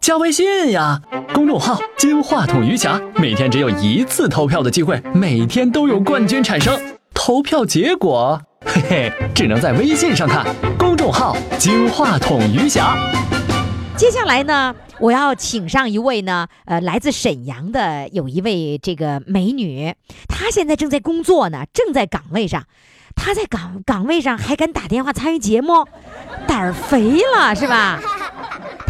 加微信呀，公众号“金话筒余霞”，每天只有一次投票的机会，每天都有冠军产生。投票结果，嘿嘿，只能在微信上看。公众号“金话筒余霞”。接下来呢，我要请上一位呢，呃，来自沈阳的有一位这个美女，她现在正在工作呢，正在岗位上，她在岗岗位上还敢打电话参与节目，胆儿肥了是吧？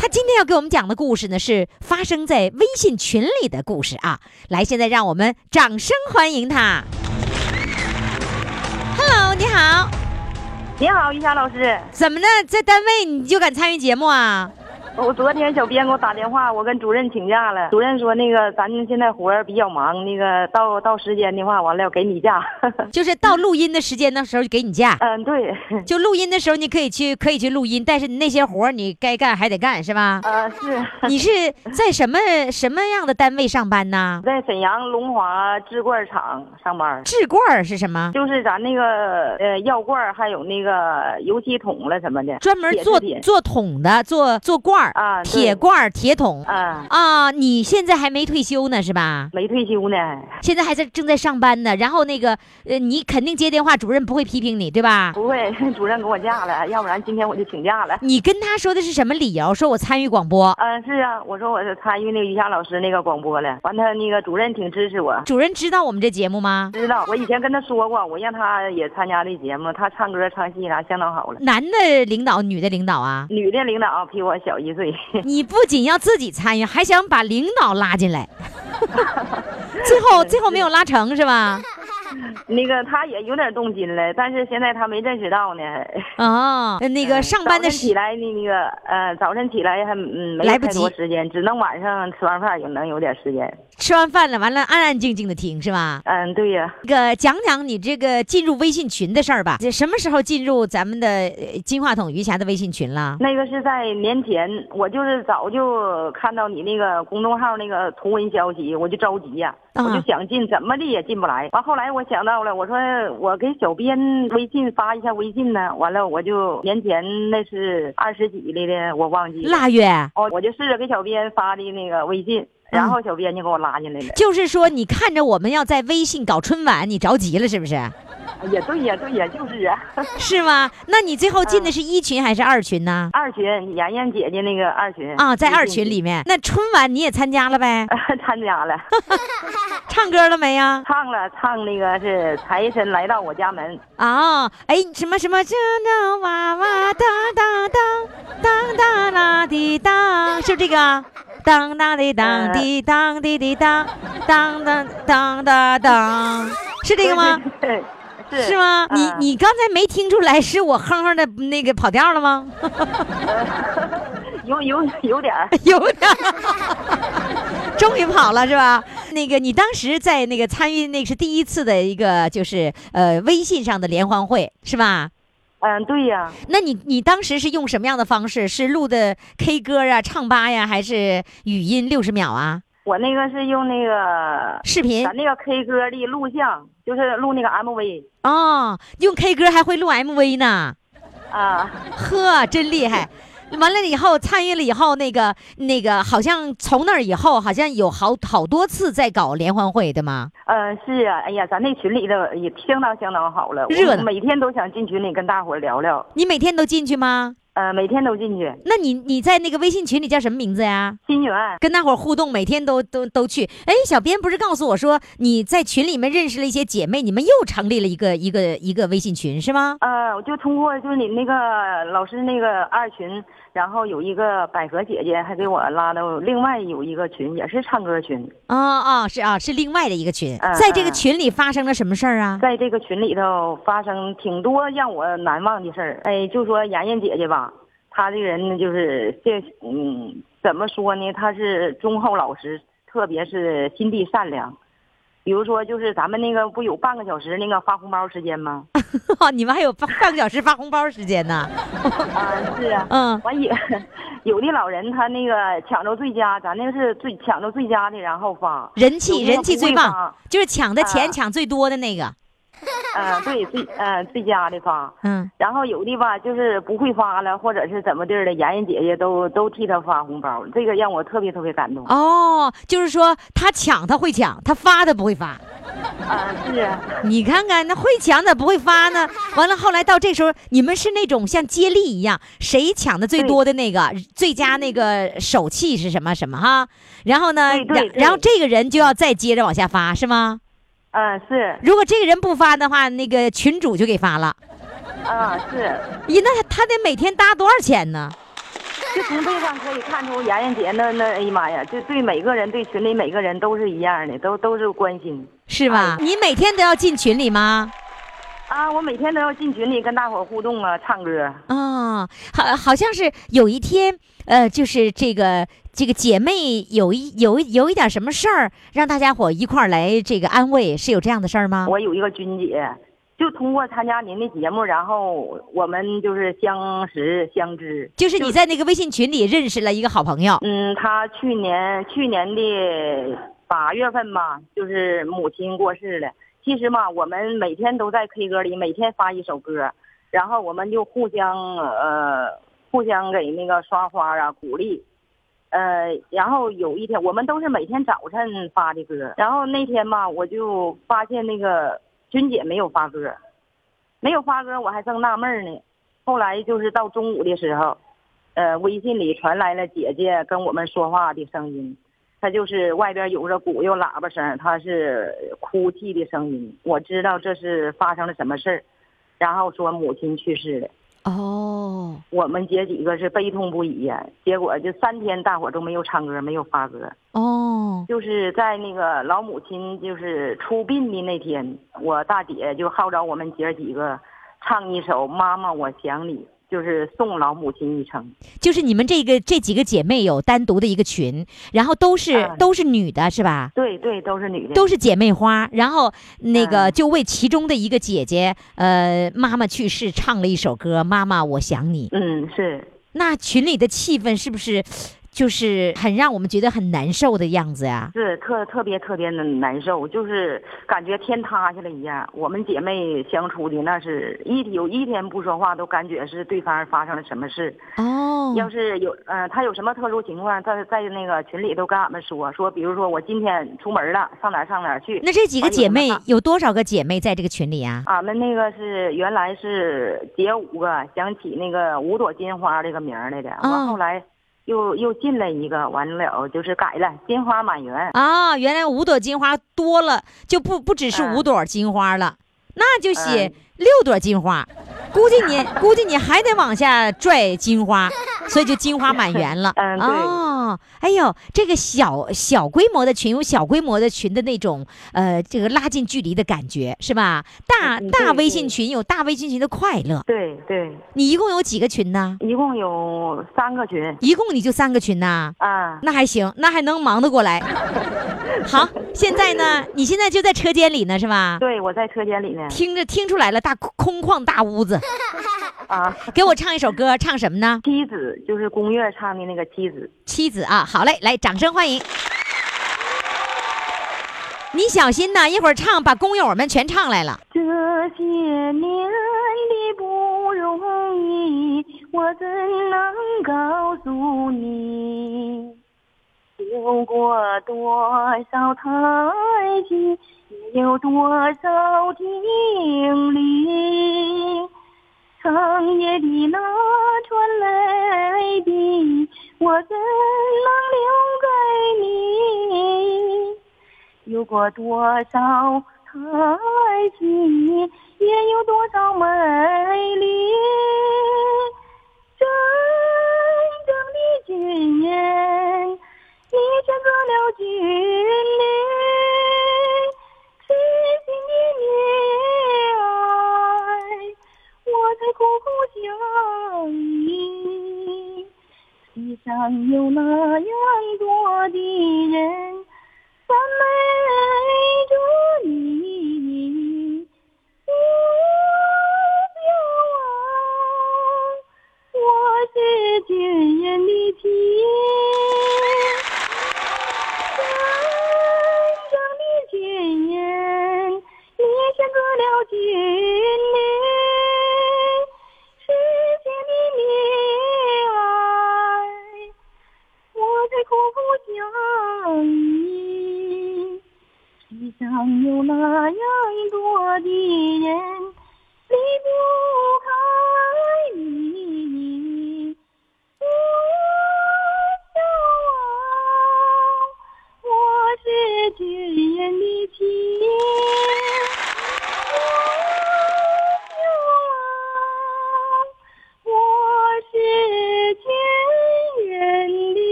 她今天要给我们讲的故事呢，是发生在微信群里的故事啊。来，现在让我们掌声欢迎他。Hello，你好，你好，于霞老师。怎么呢？在单位你就敢参与节目啊？我昨天小编给我打电话，我跟主任请假了。主任说那个咱现在活儿比较忙，那个到到时间的话，完了要给你假。就是到录音的时间的时候就给你假，嗯，对，就录音的时候你可以去可以去录音，但是你那些活儿你该干还得干是吧？呃，是你是在什么什么样的单位上班呢？在沈阳龙华制罐厂上班，制罐是什么？就是咱那个呃药罐还有那个油漆桶了什么的，专门做做桶的，做做罐儿啊铁罐儿、铁桶啊，啊。你现在还没退休呢是吧？没退休呢。现在还在正在上班呢。然后那个呃，你肯定接电话，主任不会批评你对吧？不会，主任给我假了，要不然今天我就请假了。你跟他说的是什么理由？说我参与广播。嗯，是啊，我说我是参与那个于霞老师那个广播了，完他那个主任挺支持我，主任知道我们这节目吗？知道，我以前跟他说过，我让他也参加这节目，他唱歌唱戏啥相当好了。男的领导，女的领导啊？女的领导比我小一 你不仅要自己参与，还想把领导拉进来，最后最后没有拉成是吧？那个他也有点动心了，但是现在他没认识到呢。哦，那个上班的起时来那那个呃，早晨起来还嗯没太来不及多时间，只能晚上吃完饭也能有点时间。吃完饭了，完了安安静静的听是吧？嗯，对呀，那个讲讲你这个进入微信群的事儿吧。这什么时候进入咱们的呃金话筒余霞的微信群了？那个是在年前，我就是早就看到你那个公众号那个图文消息，我就着急呀、啊我就想进，怎么的也进不来。完后来我想到了，我说我给小编微信发一下微信呢。完了我就年前那是二十几来的，我忘记了。腊月，哦，我就试着给小编发的那个微信，然后小编就给我拉进来了。就是说你看着我们要在微信搞春晚，你着急了是不是？也对呀，对呀，就是啊。是吗？那你最后进的是一群还是二群呢？二群，妍妍姐姐那个二群啊，在二群里面。那春晚你也参加了呗？参加了，唱歌了没呀？唱了唱那个是财神来到我家门。啊，哎，什么什么，这那哇哇当当当当当啦滴当，是不是这个啊？当当的当滴当滴滴当当当当当当，是这个吗？对，是是吗？你嗯你刚才没听出来是我哼哼的那个跑调了吗？有有有点儿，有点儿，终于跑了是吧？那个你当时在那个参与那是第一次的一个就是呃微信上的联欢会是吧？嗯，对呀，那你你当时是用什么样的方式？是录的 K 歌啊、唱吧呀，还是语音六十秒啊？我那个是用那个视频咱那个 K 歌的录像，就是录那个 MV 哦，用 K 歌还会录 MV 呢，啊，呵，真厉害。完了以后参与了以后，那个那个好像从那儿以后，好像有好好多次在搞联欢会对吗？嗯，是啊，哎呀，咱那群里头也相当相当好了，热每天都想进群里跟大伙聊聊，你每天都进去吗？呃，每天都进去。那你你在那个微信群里叫什么名字呀？新源，跟大伙互动，每天都都都去。哎，小编不是告诉我说你在群里面认识了一些姐妹，你们又成立了一个一个一个微信群是吗？呃，我就通过就是你那个老师那个二群，然后有一个百合姐姐还给我拉到另外有一个群，也是唱歌群，啊啊，是啊，是另外的一个群，嗯在这个嗯群里发生了什么事儿啊？在这个群里头发生挺多让我难忘的事儿。哎，就说妍妍姐姐吧，她这个人呢，就是这嗯，怎么说呢？她是忠厚老实，特别是心地善良。比如说，就是咱们那个不有半个小时那个发红包时间吗？你们还有半半个小时发红包时间呢？啊，是啊。嗯，完有 有的老人他那个抢着最佳，咱那个是最抢着最佳的，然后发。人气人气最棒，就是抢的钱啊抢最多的那个。嗯、对，最嗯、最佳的发。嗯，然后有的吧，就是不会发了，或者是怎么地儿的，妍妍姐姐都都替他发红包，这个让我特别特别感动。哦，就是说他抢他会抢，他发他不会发。啊，是啊，你看看那会抢咋不会发呢？完了后来到这时候，你们是那种像接力一样，谁抢的最多的那个最佳那个手气是什么什么哈？然后呢，然然后这个人就要再接着往下发是吗？嗯、是如果这个人不发的话，那个群主就给发了。啊是，咦，那他得每天搭多少钱呢？就从这上可以看出妍妍姐那那哎呀妈呀，就对每个人对群里每个人都是一样的，都都是关心。是吧？哎你每天都要进群里吗？啊，我每天都要进群里跟大伙互动啊，唱歌。啊、好，好像是有一天，呃，就是这个这个姐妹有一有一有一点什么事儿，让大家伙一块儿来这个安慰，是有这样的事儿吗？我有一个军姐，就通过参加您的节目，然后我们就是相识相知。就是你在那个微信群里认识了一个好朋友，嗯，她去年去年的八月份吧，就是母亲过世了。其实嘛，我们每天都在 K 歌里每天发一首歌，然后我们就互相呃互相给那个刷花啊鼓励。呃，然后有一天，我们都是每天早晨发的歌，然后那天吧，我就发现那个君姐没有发歌，没有发歌，我还正纳闷呢。后来就是到中午的时候，呃，微信里传来了姐姐跟我们说话的声音，她就是外边有着鼓有喇叭声，她是哭泣的声音。我知道这是发生了什么事儿，然后说母亲去世了。哦，我们姐几个是悲痛不已呀，结果就三天大伙儿都没有唱歌，没有发歌，哦，就是在那个老母亲就是出殡的那天，我大姐就号召我们姐儿几个唱一首《妈妈我想你》，就是送老母亲一程。就是你们这个这几个姐妹有单独的一个群，然后都是、嗯都是女的，是吧？对对，都是女的。都是姐妹花，然后那个嗯就为其中的一个姐姐，呃，妈妈去世唱了一首歌《妈妈我想你》。嗯，是那群里的气氛是不是就是很让我们觉得很难受的样子呀？是特特别特别的难受，就是感觉天塌下来一样。我们姐妹相处的那是一有一天不说话，都感觉是对方发生了什么事。哦，要是有呃，他有什么特殊情况，在在那个群里都跟俺们说说，比如说我今天出门了，上哪儿上哪儿去。那这几个姐妹有多少个姐妹在这个群里啊？俺们那个是原来是姐五个，想起那个五朵金花这个名来的，哦完后来又又进来一个，完了就是改了金花满园。啊，原来五朵金花多了，就不不只是嗯五朵金花了，那就写嗯六朵金花。估计你估计你还得往下拽金花，所以就金花满园了。嗯对哦，哎呦，这个小小规模的群有小规模的群的那种呃，这个拉近距离的感觉是吧？大嗯大微信群有大微信群的快乐。对对，你一共有几个群呢？一共有三个群一共你就三个群呐？啊。那还行，那还能忙得过来。好，现在呢，你现在就在车间里呢，是吧？对，我在车间里呢。听着听出来了，大空旷大屋子，啊，给我唱一首歌，唱什么呢？妻子就是宫乐唱的那个妻子。妻子啊，好嘞，来，掌声欢迎。你小心呐，一会儿唱把工友们全唱来了。这些年的不容易，我怎能告诉你，有过多少叹息，也有多少经历。长夜的那串泪滴，我怎能留给你？有过多少叹息，也有多少美丽。真正的军人，选择了军旅，痴心的溺爱，我才苦苦相依。世上有那样多的人赞美着你，我骄傲，我是军人的亲。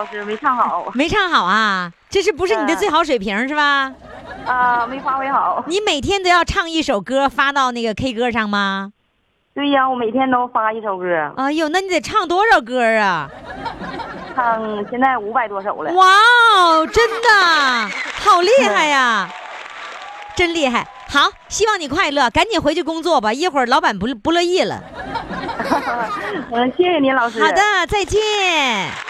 老师，没唱好 没唱好啊，这是不是你的嗯最好水平是吧？啊，没发挥好。你每天都要唱一首歌发到那个 K 歌上吗？对呀，我每天都发一首歌，哎呦，那你得唱多少歌啊？唱现在五百多首了。哇哦，真的好厉害呀，真厉害！好，希望你快乐，赶紧回去工作吧，一会儿老板不不乐意了。嗯，谢谢您老师。好的，再见。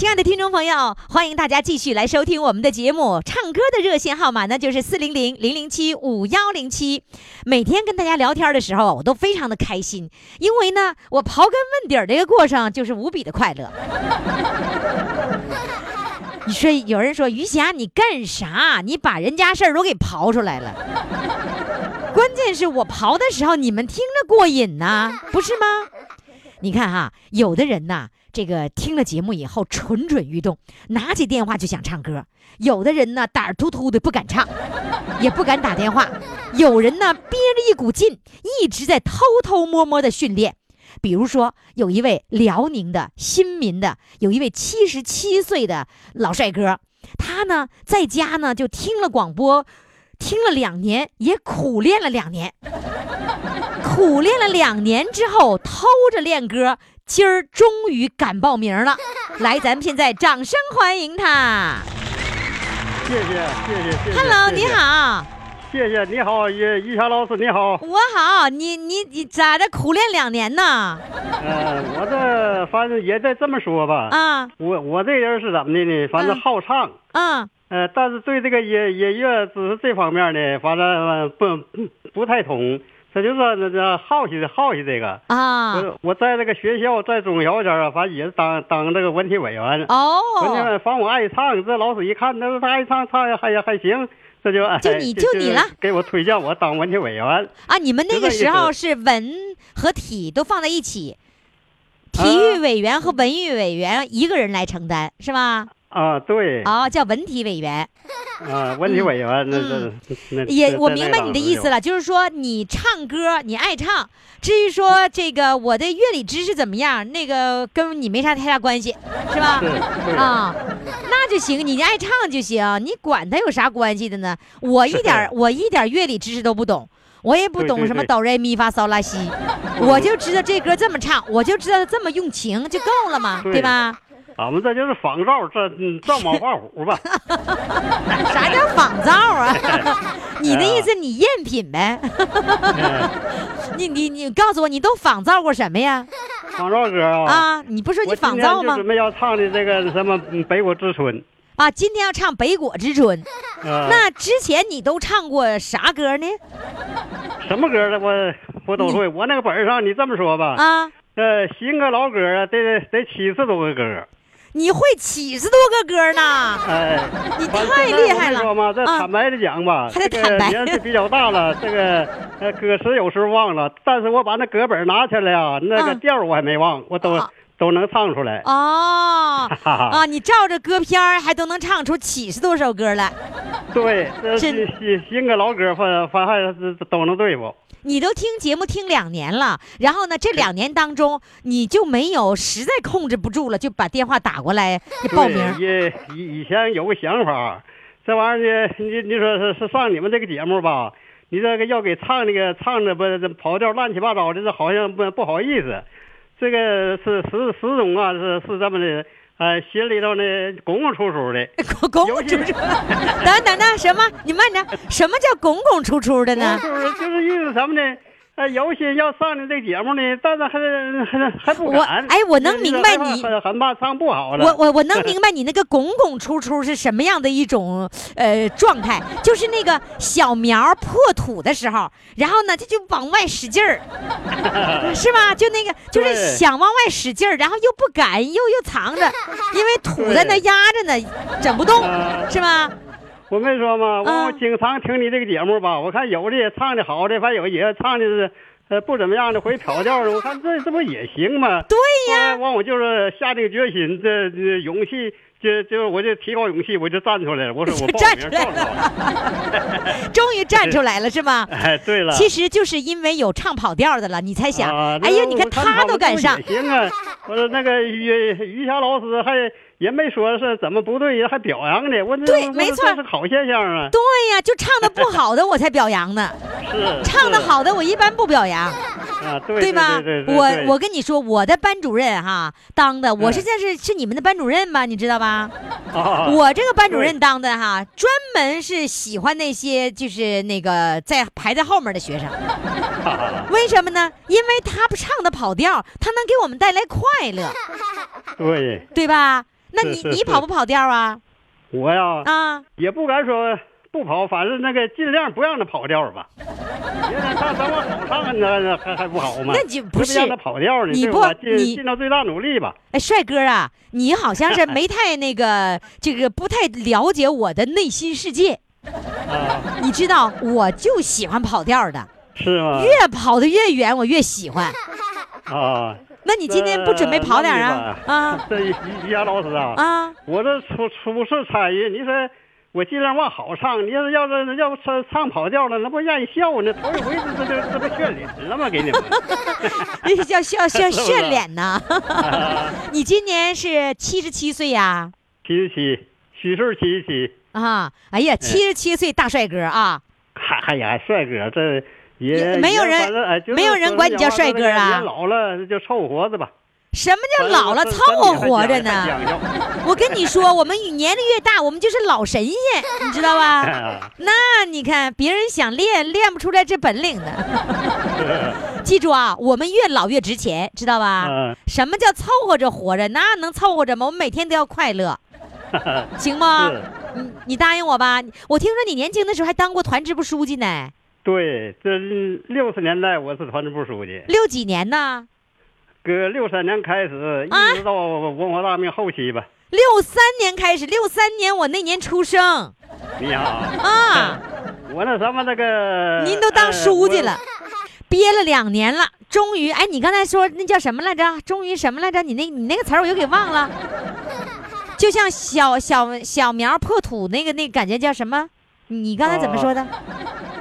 亲爱的听众朋友，欢迎大家继续来收听我们的节目。唱歌的热线号码呢，就是四零零零零七五幺零七。每天跟大家聊天的时候，我都非常的开心，因为呢，我刨根问底儿这个过程就是无比的快乐。你说有人说于霞你干啥？你把人家事儿都给刨出来了。关键是我刨的时候，你们听着过瘾呐、不是吗？你看哈，有的人呐，这个听了节目以后蠢蠢欲动，拿起电话就想唱歌；有的人呢胆儿突突的不敢唱，也不敢打电话；有人呢憋着一股劲，一直在偷偷摸摸的训练。比如说，有一位辽宁的新民的，有一位七十七岁的老帅哥，他呢在家呢就听了广播，听了两年，也苦练了两年。苦练了两年之后，偷着练歌，今儿终于敢报名了。来，咱们现在掌声欢迎他。谢谢谢谢谢谢。Hello，你好，谢谢你好，于于霞老师你好。我好，你你你咋的？苦练两年呢？呃，我这反正也得这么说吧。啊我我这人是怎么的呢？反正嗯好唱，啊呃，但是对这个音音乐知识这方面呢，反正呃不不不太通。这就是那这好奇好奇这个。啊！我我在这个学校，在中小学啊，反正也是当当这个文体委员。文体哦，委反正我爱唱，这老师一看，那他爱唱，唱还还行，这就就你哎就你了，给我推荐我当文体委员。啊，你们那个时候是文和体都放在一起，体育委员和文艺委员一个人来承担，是吧？啊，对，啊，叫文体委员。啊，文体委员，那这那也，这我明白你的意思。了，就是说你唱歌你爱唱，至于说这个我的乐理知识怎么样，那个跟你没啥太大关系，是吧？是啊，那就行，你爱唱就行，你管他有啥关系的呢？我一点我一点乐理知识都不懂，我也不懂什么哆来咪发嗦拉西，我就知道这歌这么唱，我就知道这么用情就够了嘛，对对吧？俺们这就是仿照这嗯照猫画虎吧。啥叫仿造啊？你的意思你赝品呗？嗯 你你你告诉我，你都仿造过什么呀？仿造歌啊。啊，你不说你仿造吗准？备要唱的这个什么嗯北国之春。啊，今天要唱《北国之春》，啊，那之前你都唱过啥歌呢？什么歌的我我都会。我那个本上你这么说吧，啊，呃，新歌老歌啊，得得七十多个歌。你会七十多个歌呢？哎，你太厉害了说嘛，这啊坦白的讲吧，还得这坦白个年纪比较大了，这个呃歌词有时候忘了，但是我把那歌本拿起来啊，那个嗯调我还没忘，我都、啊都能唱出来。哦啊，你照着歌片儿还都能唱出七十多首歌来，对，新新新歌老歌，反反还都能对付。你都听节目听两年了，然后呢，这两年当中你就没有实在控制不住了，就把电话打过来 报名。对以以以前有个想法，这玩意儿呢，你你说是是上你们这个节目吧，你这个要给唱那个唱的不跑调乱七八糟的，这好像不不好意思。这个是石石总啊，是是这么的，呃，心里头呢拱拱出出的。拱拱出出，等等等什么？你慢点，什么叫拱拱出出的呢？就是就是意思什么呢？呃，有心要上你这节目呢，但是还还还不我敢。哎我能明白你很很怕唱不好了。我我我能 明白你那个拱拱出出是什么样的一种呃状态，就是那个小苗破土的时候，然后呢，它就往外使劲儿，是吧？就那个就是想往外使劲儿，然后又不敢，又又藏着，因为土在那压着呢，整不动，啊是吧？我没说嘛，我经常听你这个节目吧，我看有的也唱的好的，反正有也唱的是呃不怎么样的，会跑调的，我看这这不也行吗？对呀完完我就是下这个决心，这这勇气，就就我就提高勇气，我就站出来了。我说我报站出来名报了。终于站出来了，是吧？哎，对了，其实就是因为有唱跑调的了，你才想，啊，哎呀，你看他都敢上，行啊。我说那个于于霞老师还也没说是怎么不对，还表扬呢。我对没错这是好现象啊。对呀，就唱的不好的我才表扬呢，是唱的好的我一般不表扬。啊，对对吧？对对对我对我跟你说，我的班主任哈当的，我嗯是现在是是你们的班主任吧？你知道吧？啊我这个班主任当的哈，专门是喜欢那些就是那个在排在后面的学生。为什么呢？因为他不唱的跑调，他能给我们带来快乐，对对吧？那你你跑不跑调啊？我呀啊，也不敢说不跑，反正那个尽量不让他跑调吧。别让他等我好唱，那那还还不好吗？那就不是让他跑调呢，你不尽你尽到最大努力吧。哎，帅哥啊，你好像是没 太那个这个不太了解我的内心世界。啊，你知道，我就喜欢跑调的，是吗？越跑的越远，我越喜欢。啊，那你今天不准备跑点啊？啊 这于于霞老师啊，啊！我这初初次参与，你说我尽量往好唱，你要是要是要不唱唱跑调了，那不让人笑呢？头一回这这这不炫脸了吗？给 你们。这是叫炫脸呐！啊 你今年是七十七岁呀？七十七，虚岁七十七，啊！哎呀，七十七岁大帅哥啊！还还呀，帅哥，这没有人没有人管你叫帅哥啊老了就凑合活着吧。什么叫老了凑合活着呢？我跟你说，我们年龄越大，我们就是老神仙，你知道吧？啊那你看，别人想练练不出来这本领呢。记住啊，我们越老越值钱，知道吧？嗯什么叫凑合着活着？那能凑合着吗？我们每天都要快乐，行吗？你你答应我吧。我听说你年轻的时候还当过团支部书记呢，对，这六十年代我是团支部书记，六几年呢？搁六三年开始，啊一直到文化大革命后期吧。六三年开始，六三年我那年出生你好，啊，我那什么那个，您都当书记了呃。憋了两年了，终于哎，你刚才说那叫什么来着？终于什么来着？你那你那个词儿我又给忘了，就像小小小苗破土那个那个感觉叫什么？你刚才怎么说的？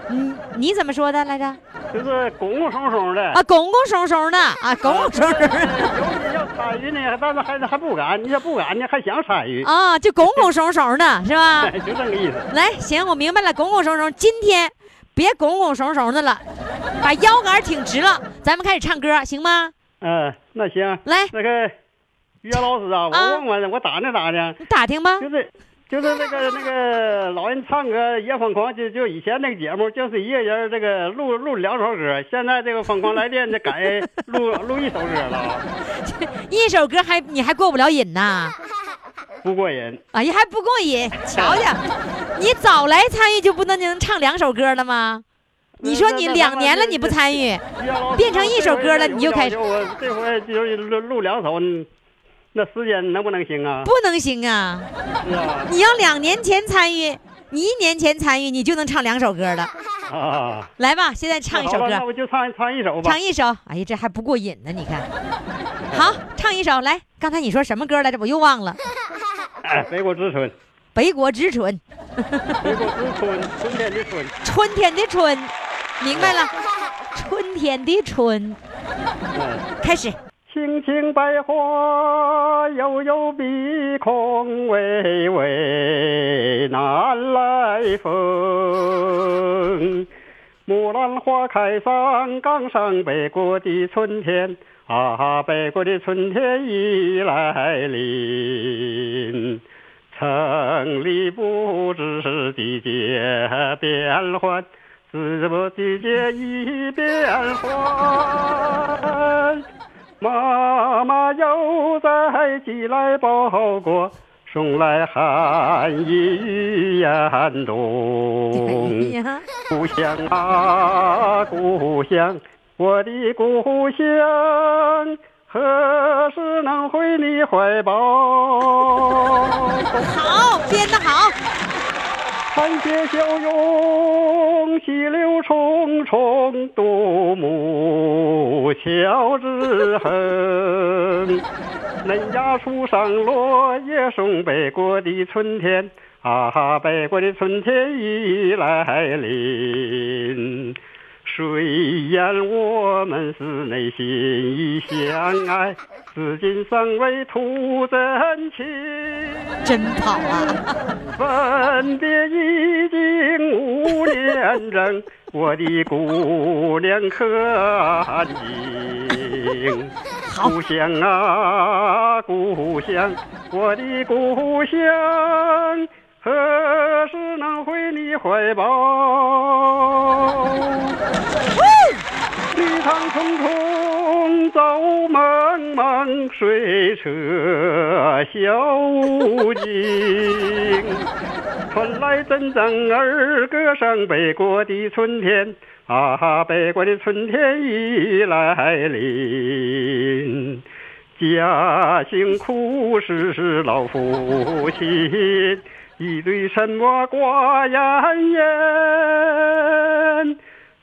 你你怎么说的来着？就是拱拱松松的啊，拱拱松松的啊，拱拱松松的有心要参与呢，但是还还不敢，你要不敢呢，还想参与，啊，就拱拱松松的是吧？哎，就这个意思。来，行，我明白了，拱拱松松。今天别拱拱松松的了，把腰杆挺直了，咱们开始唱歌，行吗？嗯，那行，来，那个于洋老师啊，我啊问问，我打听打听，你打听吧。就是就是那个那个老人唱歌也疯狂，就就以前那个节目，就是一个人这个录录两首歌，现在这个疯狂来电就改 录录一首歌了，一首歌还你还过不了瘾呐？不过瘾。哎呀，还不过瘾，瞧瞧，你早来参与就不能能唱两首歌了吗？你说你两年了你不参与，变成一首歌了你就开始这回就是录录两首，那时间能不能行啊？不能行啊！啊，你要两年前参与，你一年前参与，你就能唱两首歌了。啊，来吧，现在唱一首好吧那歌，我就唱唱一首吧。唱一首。哎呀，这还不过瘾呢，你看。好，唱一首来。刚才你说什么歌来着？我又忘了。哎，北国之春，北国之春，北国之春，春天的春。春天的春，明白了。春天的春，嗯开始。青青百花悠悠碧空，微微南来风。木兰花开上岗上，北国的春天啊，北国的春天已来临。城里不知季节变换，是不季节已变换。妈妈又在寄来包裹，送来寒意严冬。故乡啊，故乡，我的故乡，何时能回你怀抱？好，编得好。寒歇笑容，细柳重重，独木桥之横。嫩芽树上落叶送北国的春天，啊哈，北国的春天已来临。虽然我们是内心已相爱，至今尚未吐真情。真跑啊！分别已经五年整，我的姑娘可安静？故乡啊，故乡，我的故乡，何时能回你怀抱？绿塘匆匆走茫茫，水车笑无尽。传来阵阵儿歌声，北国的春天啊，北国的春天已来临。家辛苦是老父亲，一对沉默寡言言。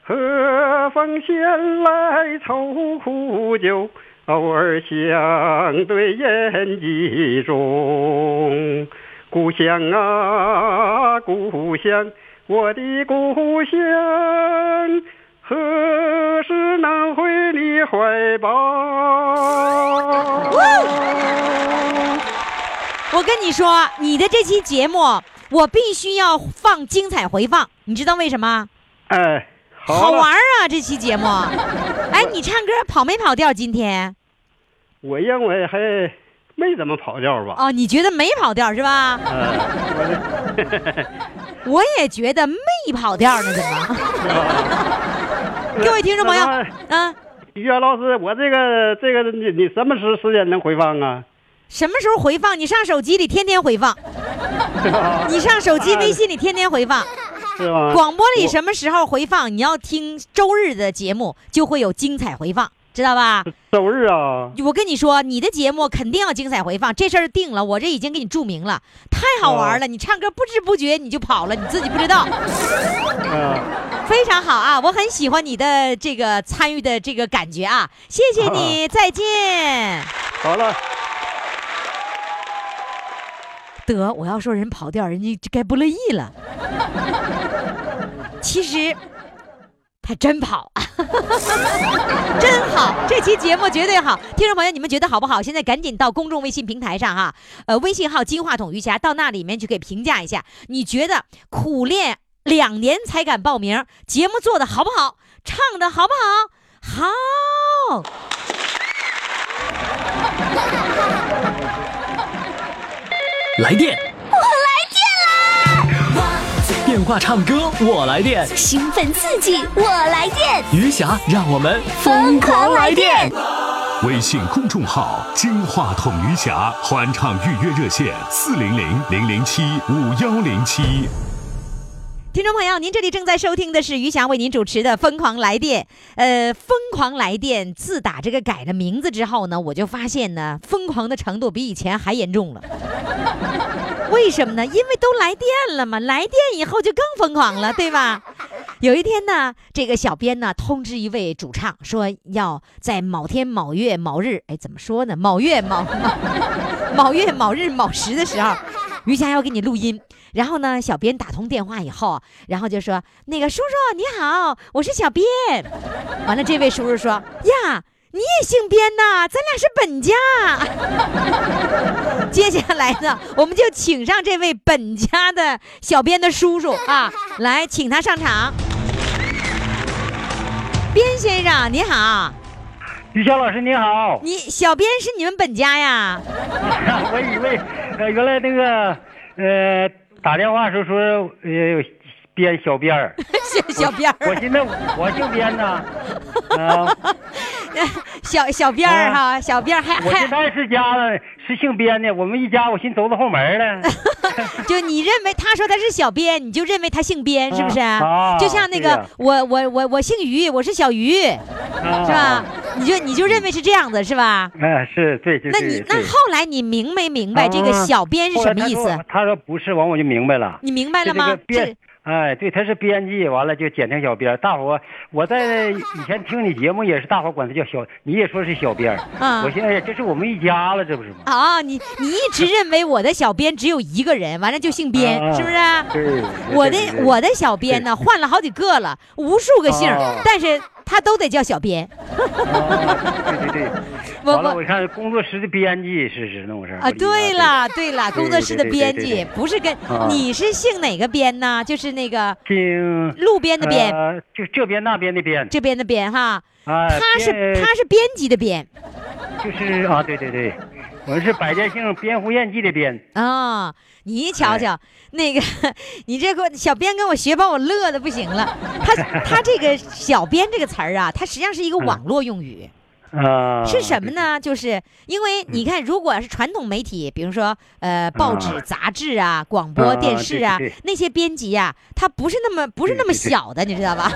何妨闲来愁苦酒，偶尔相对言几中。故乡啊，故乡，我的故乡，何时能回你怀抱？我跟你说，你的这期节目我必须要放精彩回放，你知道为什么？哎，好了玩啊！这期节目，哎，你唱歌跑没跑调？今天我认为还没怎么跑调吧。哦，你觉得没跑调是吧？呃，我 我也觉得没跑调呢，怎么？各位听众朋友，嗯，于洋老师，我这个这个你你什么时时间能回放啊？什么时候回放？你上手机里天天回放，你上手机微信里天天回放，广播里什么时候回放？你要听周日的节目，就会有精彩回放，知道吧？周日啊，我跟你说，你的节目肯定要精彩回放，这事儿定了，我这已经给你注明了，太好玩了。你唱歌不知不觉你就跑了，你自己不知道，啊，非常好啊！我很喜欢你的这个参与的这个感觉啊，谢谢你，再见。好了。得，我要说人跑调，人家该不乐意了。其实他真跑，真好，这期节目绝对好。听众朋友，你们觉得好不好？现在赶紧到公众微信平台上哈，呃，微信号“金话筒瑜伽”，到那里面去给评价一下，你觉得苦练两年才敢报名，节目做的好不好？唱的好不好？好。来电，我来电啦！电话唱歌我来电，兴奋刺激，我来电，余霞让我们疯狂来电。微信公众号“金话筒余霞”欢唱预约热线：四零零零零七五幺零七。听众朋友，您这里正在收听的是余霞为您主持的《疯狂来电》。呃，《疯狂来电》自打这个改了名字之后呢，我就发现呢，疯狂的程度比以前还严重了。为什么呢？因为都来电了嘛，来电以后就更疯狂了，对吧？有一天呢，这个小编呢通知一位主唱说，要在某天某月某日，哎，怎么说呢？某月某 某月某日某时的时候，余霞要给你录音。然后呢，小编打通电话以后，然后就说：“那个叔叔你好，我是小编。”完了，这位叔叔说：“呀，你也姓边呐，咱俩是本家。”接下来呢，我们就请上这位本家的小编的叔叔啊，来，请他上场。边先生你好，于霞老师你好，你小编是你们本家呀？我以为呃原来那个呃打电话时候说呃编小编儿，小小编儿，我寻思我姓编呢，啊，小小编儿哈，小编儿还我还现在是家了，是姓编的，我们一家我寻思走到后门了，就你认为他说他是小编，你就认为他姓编，是不是？啊就像那个我我我我姓于，我是小于，是是吧？？你就你就认为是这样子，是吧？哎，是对，就那你那后来你明没明白这个啊小编是什么意思他说？不是，完我就明白了。你明白了吗这，哎，对，他是编辑，完了就简称小编。大伙儿，我在 以前听你节目也是，大伙儿管他叫小，你也说是小编儿。啊我现在这是我们一家了，这不是吗？啊，你你一直认为我的小编只有一个人，完了就姓编，啊是不是？对，我对的我的小编呢换了好几个了，无数个姓但是他都得叫小编。哦对对对。完了，我我看工作室的编辑是是那么回事儿啊，对，了对了，工作室的编辑不是跟啊你是姓哪个编呢？就是那个姓路边的编，呃，就这边那边的边，这边的编哈，啊，他是他是编辑的编就是啊，对对对，我是百家姓编胡彦记的编。啊。你瞧哎瞧，那个 你这个小编跟我学，把我乐的不行了。他 他这个小编这个词儿啊，它实际上是一个嗯网络用语。啊，是什么呢？就是因为你看，如果是传统媒体，比如说呃报纸、啊杂志啊、广播啊电视啊那些编辑呀，他不是那么不是那么小的，你知道吧？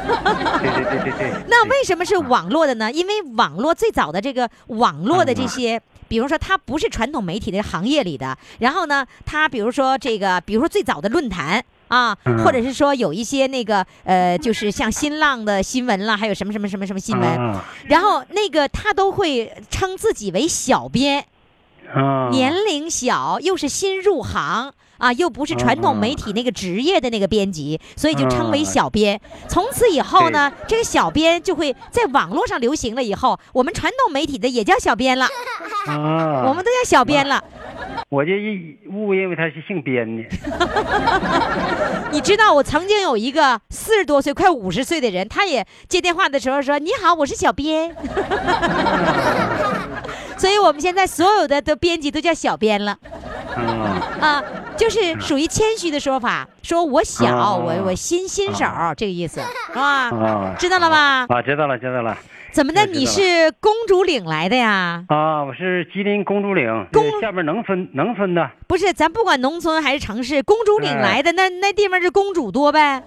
对对对对对。那为什么是网络的呢？因为网络最早的这个网络的这些，比如说他不是传统媒体的行业里的，然后呢，他比如说这个，比如说最早的论坛。啊，嗯或者是说有一些那个呃，就是像新浪的新闻啦，还有什么什么什么什么新闻，啊然后那个他都会称自己为小编，啊，年龄小，又是新入行啊，又不是传统媒体那个职业的那个编辑，所以就称为小编。从此以后呢，这个小编就会在网络上流行了。以后我们传统媒体的也叫小编了，啊，我们都叫小编了。我就一误认为他是姓编的，你知道，我曾经有一个四十多岁、快五十岁的人，他也接电话的时候说：“你好，我是小编。”所以我们现在所有的都编辑都叫小编了。啊啊，就是属于谦虚的说法，说我小，啊我我新新手、这个意思，是吧？啊，知道了吧？啊，知道了知道了怎么的？你是公主岭来的呀？啊，我是吉林公主岭公呃下边农村农村的，不是，咱不管农村还是城市，公主岭哎来的，那那地方是公主多呗？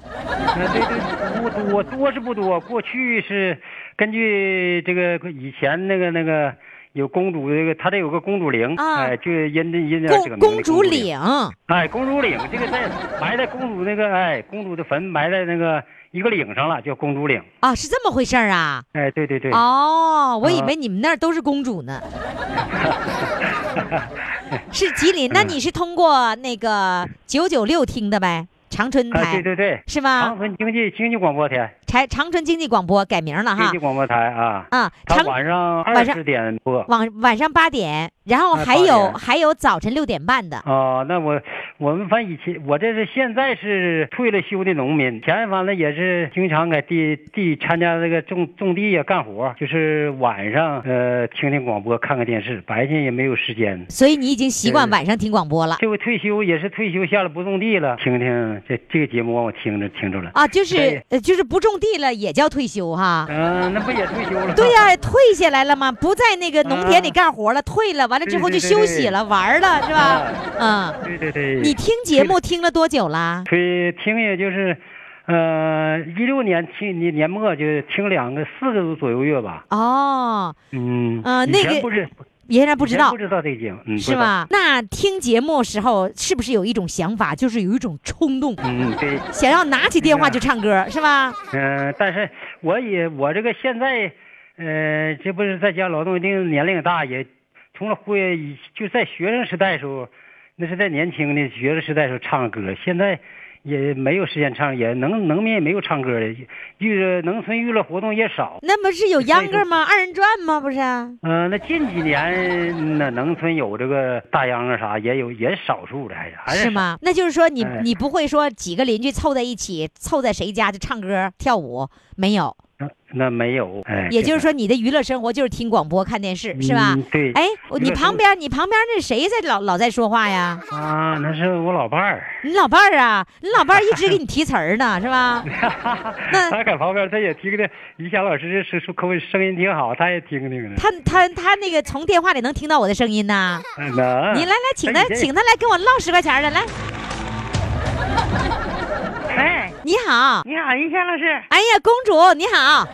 那，对对，不多多是不多，过去是根据这个以前那个那个有公主这个，他这有个公主陵，啊哎，就因这因这这个公公主岭。哎，公主岭这个在埋在公主那个哎，公主的坟埋在那个一个岭上了，叫公主岭。啊，是这么回事儿啊？哎，对对对。哦，我以啊为你们那儿都是公主呢。是吉林，那你是通过那个九九六听的呗？长春啊，台对对对，是吗长？春经济经济广播台，台长春经济广播改名了哈经济。广播台啊，啊，它长晚上二十点播。晚晚上八点然后啊还有还有早晨六点半的。啊，那我我们反正以前我这是现在是退了休的农民，以前完了也是经常在地地参加这个种种地呀干活，就是晚上呃听听广播看看电视，白天也没有时间。所以你已经习惯晚上听广播了这回退休也是退休下来不种地了，听听这这个节目我听着听着了。啊，就是呃就是不种地了也叫退休哈。嗯、那不也退休了？对呀、退下来了吗？不在那个农田里干活了，退了，完了之后就对对对休息了，玩了，是吧？嗯，对对对。你听节目听了多久啦？推听也就是，呃，一六年听年年末就听两个四个左右月吧。哦，嗯，以呃那个不是别人不知道不知道这个节目，嗯，是？吧？那听节目时候是不是有一种想法，就是有一种冲动，嗯，对，想要拿起电话就唱歌，是吧？嗯、但是我也我这个现在，呃，这不是在家劳动，一定年龄大，也从了会就在学生时代时候，那是在年轻的学生时代时候唱歌，现在。也没有时间唱，也能能面也没有唱歌的，娱农村娱乐活动也少。那不是有秧歌吗？二人转吗？不是？嗯、那近几年那农村有这个大秧歌啥，也有也少数的，还是还是是吗？那就是说你哎你不会说几个邻居凑在一起，凑在谁家就唱歌跳舞，没有。少那没有，哎，也就是说，你的娱乐生活就是听广播、看电视，是吧嗯？对哎，你旁边，你旁边那谁在老老在说话呀？啊，那是我老伴儿，你老伴儿啊，你老伴儿一直给你提词儿呢，是吧？那他搁旁边他也听听，于霞老师是说口声音挺好，他也听听呢。他他他那个从电话里能听到我的声音呐。嗯能，你来来，请他哎请他来跟我唠十块钱的，来，哎，你好，你好，于谦老师。哎呀，公主你好，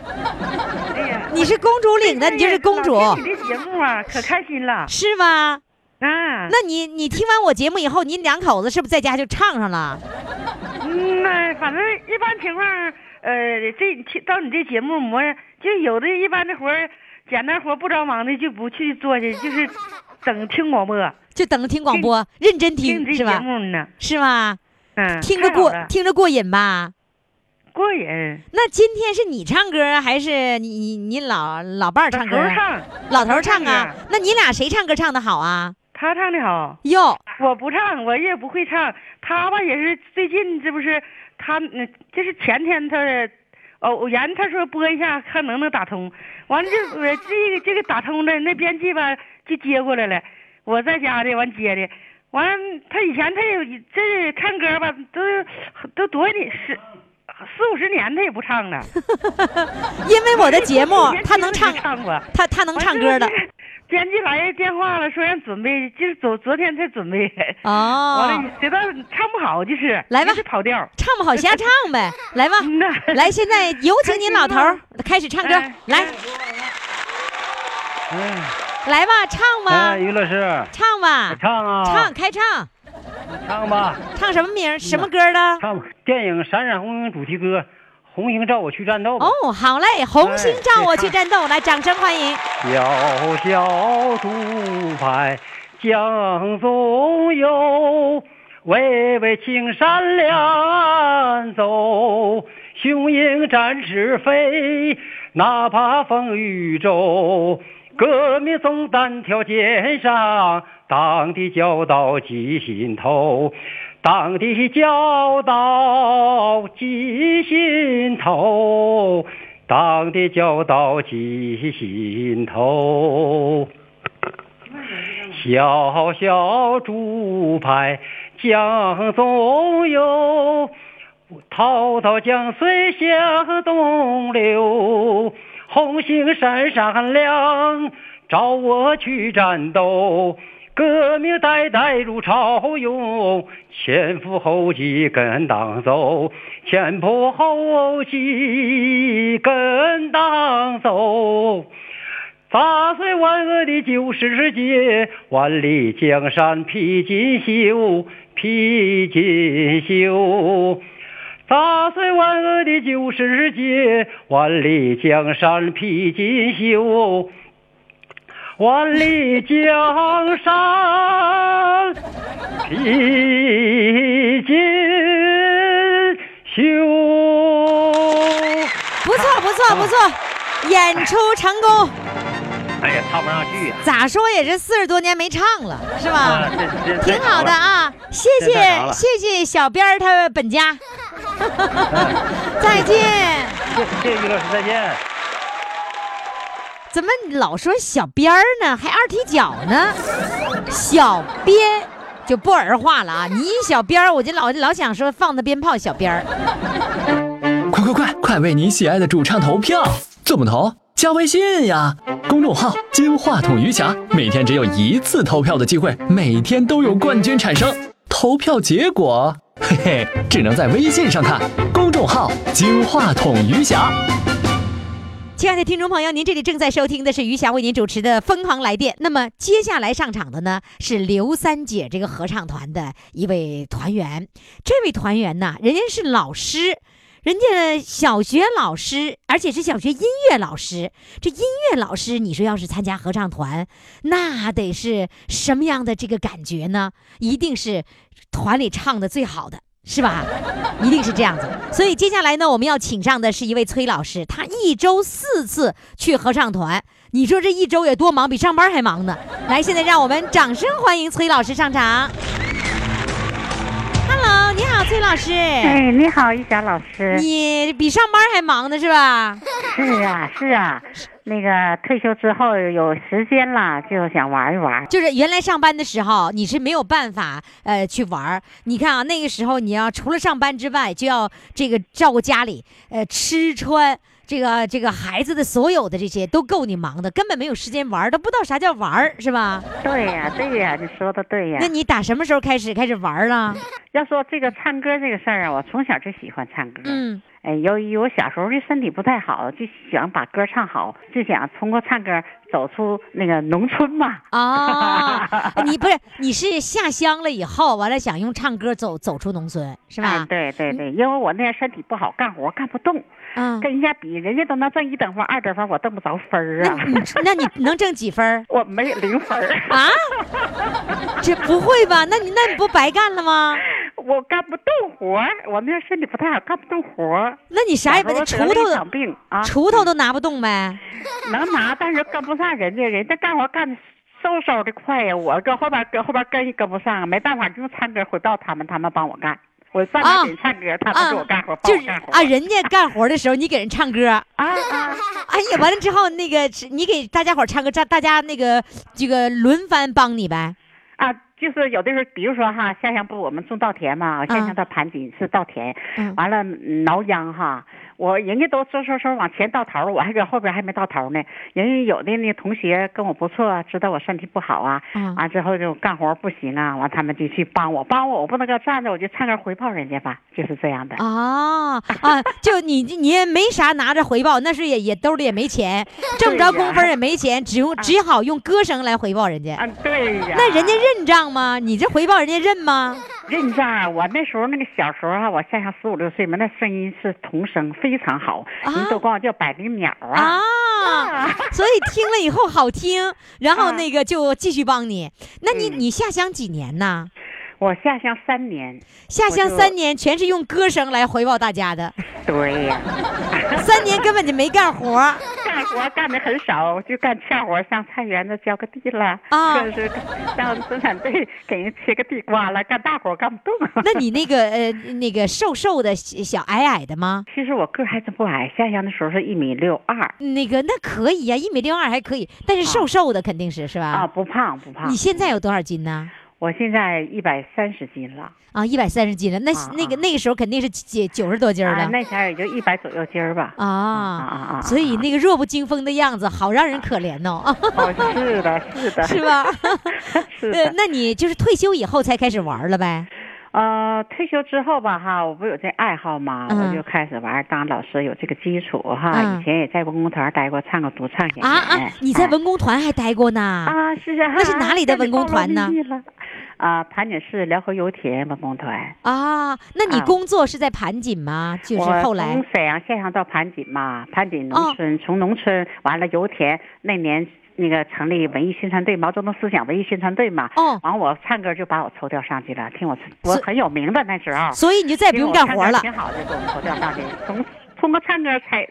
哎呀，你是公主领的，你就是公主，听你的节目啊，可开心了。是吗？啊，那你你听完我节目以后，你两口子是不是在家就唱上了？嗯那反正一般情况，呃，这听到你这节目模样，就有的一般的活儿，简单活不着忙的就不去做去，就是等听广播，就等着听广播，认真听是吧？目呢。是吗？嗯，听着过听着过瘾吧？过瘾。那今天是你唱歌啊还是你你你老老伴儿唱歌啊？老头儿唱，老头唱啊？那你俩谁唱歌唱的好啊？他唱的好，哟，我不唱，我也不会唱。他吧也是最近，这不是他，嗯，这是前天他，哦，偶然他说播一下，看能不能打通。完了这我这个这个打通了，那编辑吧就接过来了，我在家的完接的。完了，他以前他也这唱歌吧，都都多少年十四五十年他也不唱了。因为我的节目他能唱，唱过。他他能唱歌的编辑来电话了，说让准备，就是昨昨天才准备。完哦了，，谁道唱不好就是来吧是跑调。唱不好瞎唱呗，来吧，来，现在有请您老头开始唱歌哎，来嗯，来吧，唱吧哎，，于老师，唱吧，唱啊，唱开唱，唱吧，唱什么名？什么歌的？唱电影《闪闪红星》主题歌《红星照我去战斗》。哦，好嘞，红星照我去战斗，来，掌声欢迎。小小竹排江中游，巍巍青山两走。雄鹰展翅飞，哪怕风雨骤。革命总单挑肩上，党的教导记心头，党的教导记心头，党的教导记心头。小小竹排江中游，滔滔江水向东流。红星闪闪亮，照我去战斗。革命代代如潮涌，前赴后继跟党走，前仆后继跟党走。砸碎万恶的旧世界，万里江山披锦绣，披锦绣。砸碎万恶的旧世界，万里江山披锦绣，万里江山披锦绣。不错，不错，不错，演出成功。哎呀，唱不上去呀、咋说也是四十多年没唱了，是吧？挺好的啊，谢谢谢谢小编儿他本家，再见。谢谢谢于老师，再见。怎么老说小编儿呢？还二踢脚呢？小编就不儿化了啊！你一小编儿，我就老老想说放的鞭炮小编儿。快快快，快为你喜爱的主唱投票！怎么投？加微信呀，公众号“金话筒余霞”，每天只有一次投票的机会，每天都有冠军产生。投票结果，嘿嘿，只能在微信上看。公众号“金话筒余霞”。亲爱的听众朋友，您这里正在收听的是余霞为您主持的《疯狂来电》。那么接下来上场的呢是刘三姐这个合唱团的一位团员。这位团员呢，人家是老师，人家小学老师，而且是小学音乐老师。这音乐老师，你说要是参加合唱团，那得是什么样的这个感觉呢？一定是团里唱的最好的。是吧？一定是这样子。所以接下来呢，我们要请上的是一位崔老师，他一周四次去合唱团。你说这一周也多忙，比上班还忙呢。来，现在让我们掌声欢迎崔老师上场。你好，崔老师。哎，你好，玉霞老师。你比上班还忙呢，是吧？是啊，是啊。那个退休之后有时间了，就想玩一玩。就是原来上班的时候，你是没有办法呃去玩。你看啊，那个时候你要除了上班之外，就要这个照顾家里，呃，吃穿。这个这个孩子的所有的这些都够你忙的，根本没有时间玩儿，都不知道啥叫玩儿，是吧？对呀，对呀，你说的对呀。那你打什么时候开始开始玩儿了？要说这个唱歌这个事儿啊，我从小就喜欢唱歌。嗯，哎，由于我小时候的身体不太好，就想把歌唱好，就想通过唱歌走出那个农村嘛。啊，你不是你是下乡了以后，完了想用唱歌走走出农村，是吧？哎，对对对，因为我那身体不好，干活干不动。嗯，跟人家比，人家都能挣一等分、二等分，我挣不着分儿啊。那你 那你能挣几分？我没有零分儿啊。这不会吧？那你那你不白干了吗？我干不动活儿，我那身体不太好，干不动活儿。那你啥也不，锄头啊，锄头都拿不动呗。能拿，但是跟不上人家，人家干活干的嗖嗖的快呀，我搁后边搁后边跟也跟不上，没办法，就用唱歌回报他们，他们帮我干。我上那给人唱歌，他们给我干活，帮我干活。啊，人家干活的时候，你给人唱歌啊啊！哎呀，完了之后，那个你给大家伙唱歌，大大家那个这个轮番帮你呗。啊，就是有的时候，比如说哈，下乡不我们种稻田嘛，下乡到盘锦是稻田，完了挠秧哈。我人家都嗖嗖嗖往前到头，我还搁后边还没到头呢。人家有的那同学跟我不错，知道我身体不好啊，完之后就干活不行啊，完他们就去帮我，帮我我不能搁站着，我就唱歌回报人家吧，就是这样的。啊啊，就你你也没啥拿着回报，那是也也兜里也没钱，挣不着工分也没钱，只用只好用歌声来回报人家。啊，对呀。那人家认账吗？你这回报人家认吗？认账啊！我那时候那个小时候啊，我下乡十五六岁嘛，那声音是童声，非常好，人都管我叫百灵鸟啊。啊，所以听了以后好听，然后那个就继续帮你。那你你下乡几年呢？我下乡三年，下乡三年全是用歌声来回报大家的。对呀，三年根本就没干活，干活干的很少，就干恰活，上菜园子浇个地了，啊，或者是上生产队给人切个地瓜了，干大活干不动。那你那个呃那个瘦瘦的小矮矮的吗？其实我个还真不矮，下乡的时候是一米六二。那个那可以呀、啊，一米六二还可以，但是瘦瘦的肯定是是吧？啊，不胖不胖。你现在有多少斤呢？我现在一百三十斤了啊，一百三十斤了，那、啊、那个那个时候肯定是九九十多斤了，啊、那前儿也就一百左右斤儿吧。啊啊啊！所以那个弱不禁风的样子，好让人可怜哦。哦，是的，是的，是吧？是的。那你就是退休以后才开始玩了呗？呃，退休之后吧，哈，我不有这爱好嘛，嗯、我就开始玩当老师，有这个基础哈。嗯、以前也在文工团待过，唱过独唱演员。啊啊！你在文工团还待过呢？啊，是啊。那是哪里的文工团呢？啊，盘锦市辽河油田文工团。啊，那你工作是在盘锦吗？就是后来从沈阳县上到盘锦嘛，盘锦农村，从农村完了油田那年。那个成立文艺宣传队，毛泽东思想文艺宣传队嘛。哦。完我唱歌就把我抽调上去了，听我我很有名的那时候。所以你就再也不用干活了。挺好的，给我们抽调上去，从通过唱歌才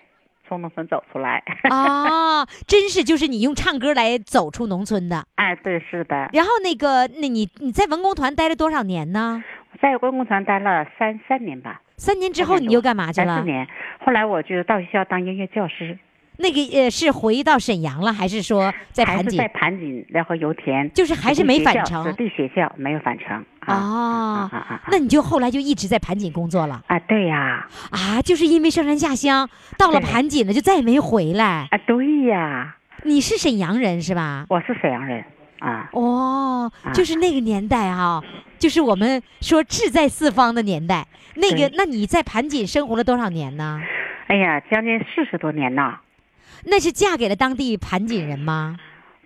从农村走出来。啊，真是就是你用唱歌来走出农村的。哎，对，是的。然后那个，那你你在文工团待了多少年呢？在文工团待了三三年吧。三年之后你又干嘛去了？三四年。后来我就到学校当音乐教师。那个呃，是回到沈阳了，还是说在盘锦？在盘锦，然后油田。就是还是没返程。子弟学校没有返程。哦，那你就后来就一直在盘锦工作了？啊，对呀。啊，就是因为上山下乡，到了盘锦了，就再也没回来。啊，对呀。你是沈阳人是吧？我是沈阳人。啊。哦，就是那个年代哈，就是我们说志在四方的年代。那个，那你在盘锦生活了多少年呢？哎呀，将近四十多年呢。那是嫁给了当地盘锦人吗？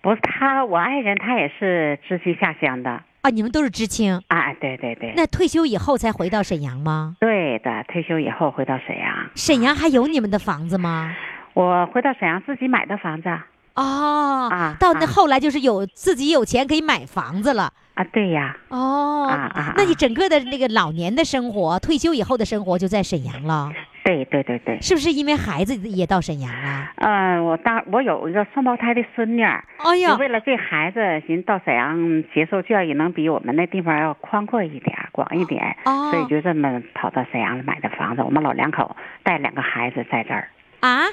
不是，他我爱人他也是知青下乡的啊。你们都是知青啊？对对对。那退休以后才回到沈阳吗？对的，退休以后回到沈阳。沈阳还有你们的房子吗？我回到沈阳自己买的房子。哦啊，到那后来就是有自己有钱可以买房子了啊？对呀。哦啊啊，那你整个的那个老年的生活，退休以后的生活就在沈阳了。对对对对，是不是因为孩子也到沈阳了？嗯，我大我有一个双胞胎的孙女儿，哎呀，为了这孩子，寻到沈阳接受教育，能比我们那地方要宽阔一点、广一点，哦，所以就这么跑到沈阳买的房子。我们老两口带两个孩子在这儿。啊，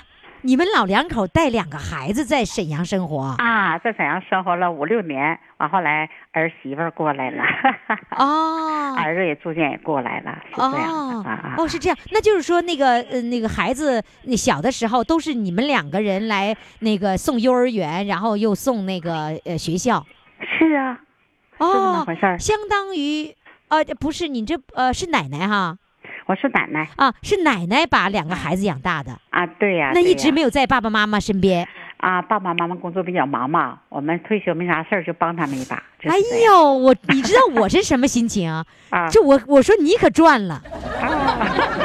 你们老两口带两个孩子在沈阳生活？啊，在沈阳生活了五六年，完后来儿媳妇过来了。哦，儿子也逐渐也过来了，是这样的啊哦，是这样，那就是说那个呃那个孩子，那小的时候都是你们两个人来那个送幼儿园，然后又送那个呃学校。是啊，哦，是这么回事儿。相当于呃不是你这呃是奶奶哈。我是奶奶。啊，是奶奶把两个孩子养大的。啊，对呀，那一直没有在爸爸妈妈身边。啊。爸爸妈妈工作比较忙嘛，我们退休没啥事儿，就帮他们一把。哎呦，我你知道我是什么心情啊？啊，就我我说你可赚了，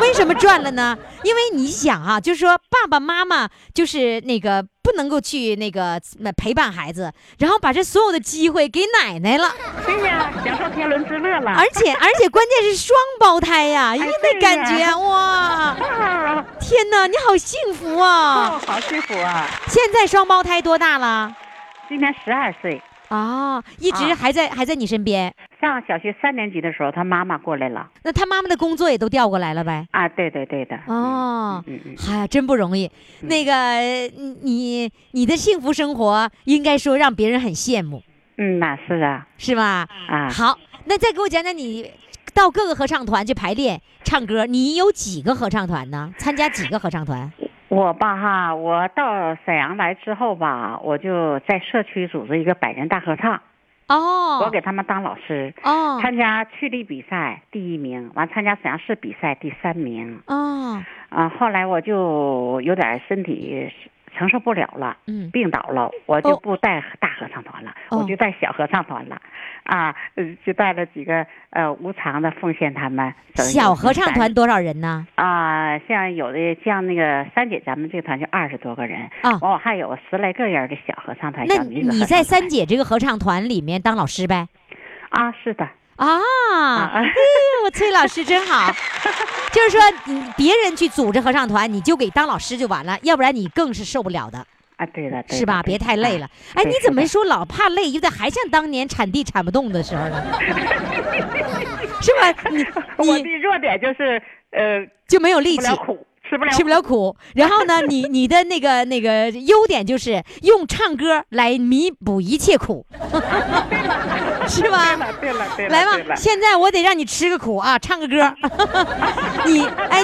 为什么赚了呢？因为你想啊，就是说爸爸妈妈就是那个不能够去那个陪伴孩子，然后把这所有的机会给奶奶了。对呀，享受天伦之乐了。而且而且关键是双胞胎呀，那感觉哇！天哪，你好幸福啊！好幸福啊！现在双胞胎多大了？今年十二岁。啊，一直还在还在你身边。上小学三年级的时候，他妈妈过来了。那他妈妈的工作也都调过来了呗？啊，对对对的。哦，嗯嗯，哎，真不容易。那个，你你的幸福生活，应该说让别人很羡慕。嗯，那是啊，是吧？啊，好，那再给我讲讲你到各个合唱团去排练唱歌，你有几个合唱团呢？参加几个合唱团？我吧哈，我到沈阳来之后吧，我就在社区组织一个百人大合唱。哦，我给他们当老师。哦，参加区里比赛第一名，完参加沈阳市比赛第三名。哦，啊，后来我就有点身体承受不了了，嗯，病倒了，我就不带大合唱团了，我就带小合唱团了。啊，就带了几个呃无偿的奉献他们。小合唱团多少人呢？啊，像有的像那个三姐，咱们这个团就二十多个人。啊，完我还有十来个人的小合唱团。那你在三姐这个合唱团里面当老师呗？啊，是的。啊，哎我崔老师真好。就是说，别人去组织合唱团，你就给当老师就完了，要不然你更是受不了的。啊，对了，是吧？别太累了。哎，你怎么说老怕累，有点还像当年铲地铲不动的时候呢？是吧？你 我的弱点就是呃，就没有力气，吃不了吃不了苦。然后呢，你你的那个那个优点就是用唱歌来弥补一切苦，是吧？对了对了，来吧，现在我得让你吃个苦啊，唱个歌。你 哎，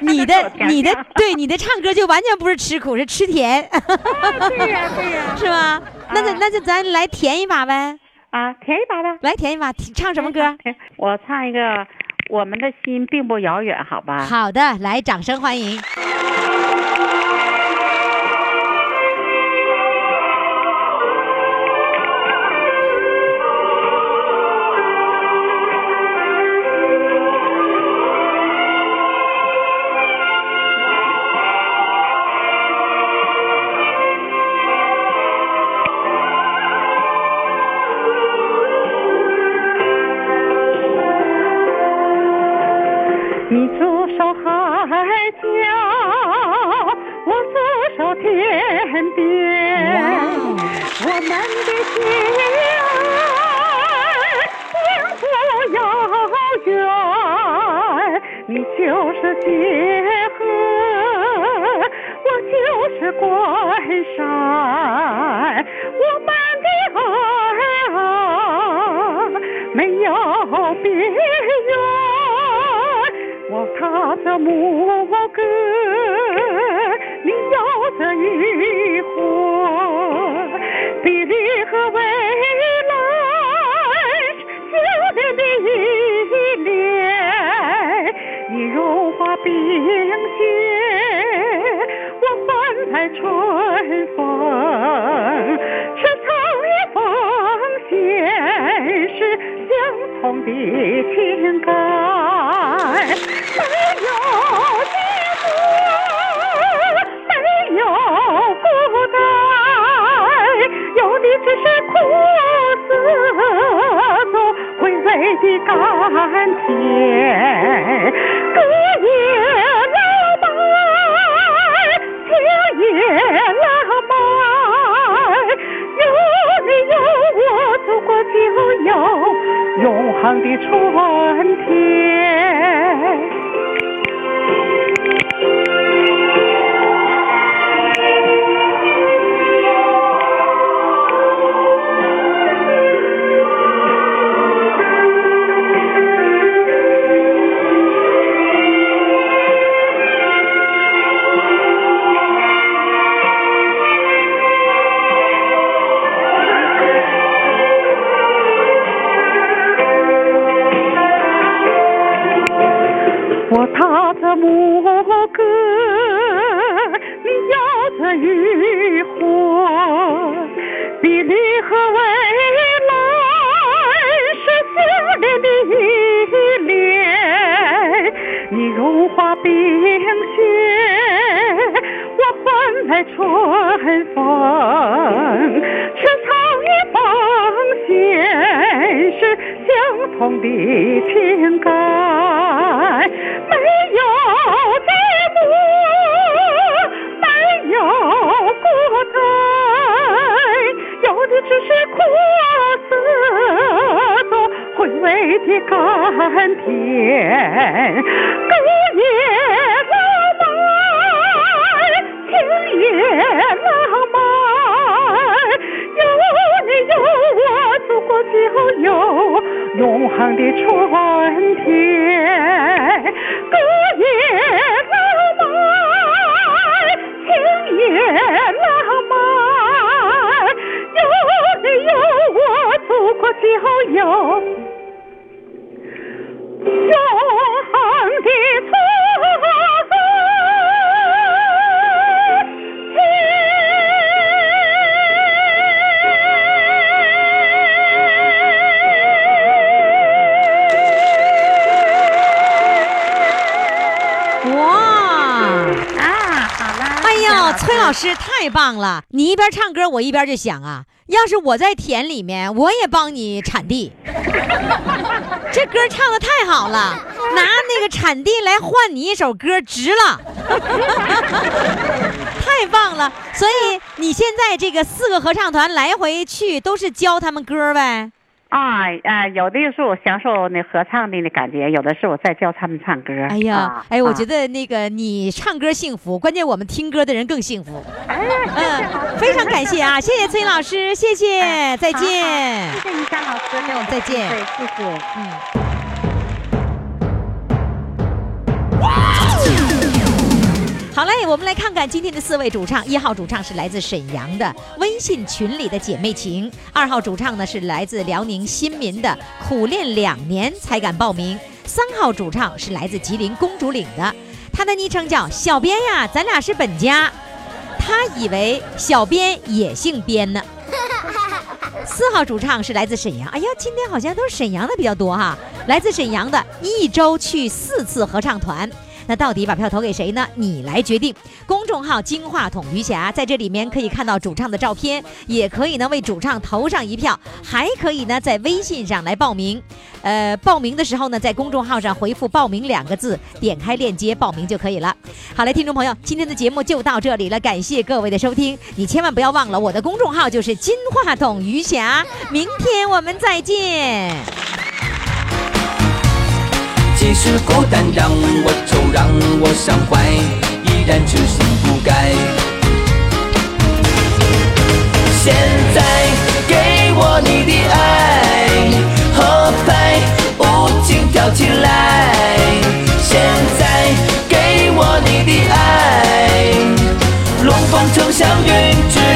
你的你的对你的唱歌就完全不是吃苦，是吃甜。对呀对呀，是吧？那就那就咱来甜一把呗。啊，甜一把吧，来甜一把，唱什么歌？我唱一个《我们的心并不遥远》，好吧？好的，来，掌声欢迎。的甘甜。歌也浪漫，情也浪漫，有你有我，祖国就有永恒的春天。歌也浪漫，情也浪漫，有你有我，祖国就有永恒的春天。歌也浪漫，情也浪漫，有你有我，祖国就有永。崔老师太棒了！你一边唱歌，我一边就想啊，要是我在田里面，我也帮你铲地。这歌唱的太好了，拿那个铲地来换你一首歌，值了，太棒了！所以你现在这个四个合唱团来回去都是教他们歌呗？啊啊，有的是我享受那合唱的那感觉，有的是我在教他们唱歌。哎呀啊，哎，我啊觉得那个你唱歌幸福，关键我们听歌的人更幸福。哎嗯，非常感谢啊，谢谢崔老师，谢谢，再见。谢谢于山老师那我们再见对，谢谢。嗯。好嘞，我们来看看今天的四位主唱。一号主唱是来自沈阳的微信群里的姐妹情，二号主唱呢是来自辽宁新民的苦练两年才敢报名，三号主唱是来自吉林公主岭的，他的昵称叫小编呀，咱俩是本家。他以为小编也姓编呢。四号主唱是来自沈阳，哎呀，今天好像都是沈阳的比较多哈。来自沈阳的一周去四次合唱团，那到底把票投给谁呢？你来决定。公众号“金话筒余霞”在这里面可以看到主唱的照片，也可以呢为主唱投上一票，还可以呢在微信上来报名。呃，报名的时候呢，在公众号上回复“报名”两个字，点开链接报名就可以了。好嘞，听众朋友，今天的节目就到这里了，感谢各位的收听。你千万不要忘了，我的公众号就是金话筒余霞。明天我们再见。即使孤单让我愁，让我伤怀，依然痴心不改。现在给我你的爱，合拍舞劲跳起来。现在给我你的爱，龙凤呈祥云之。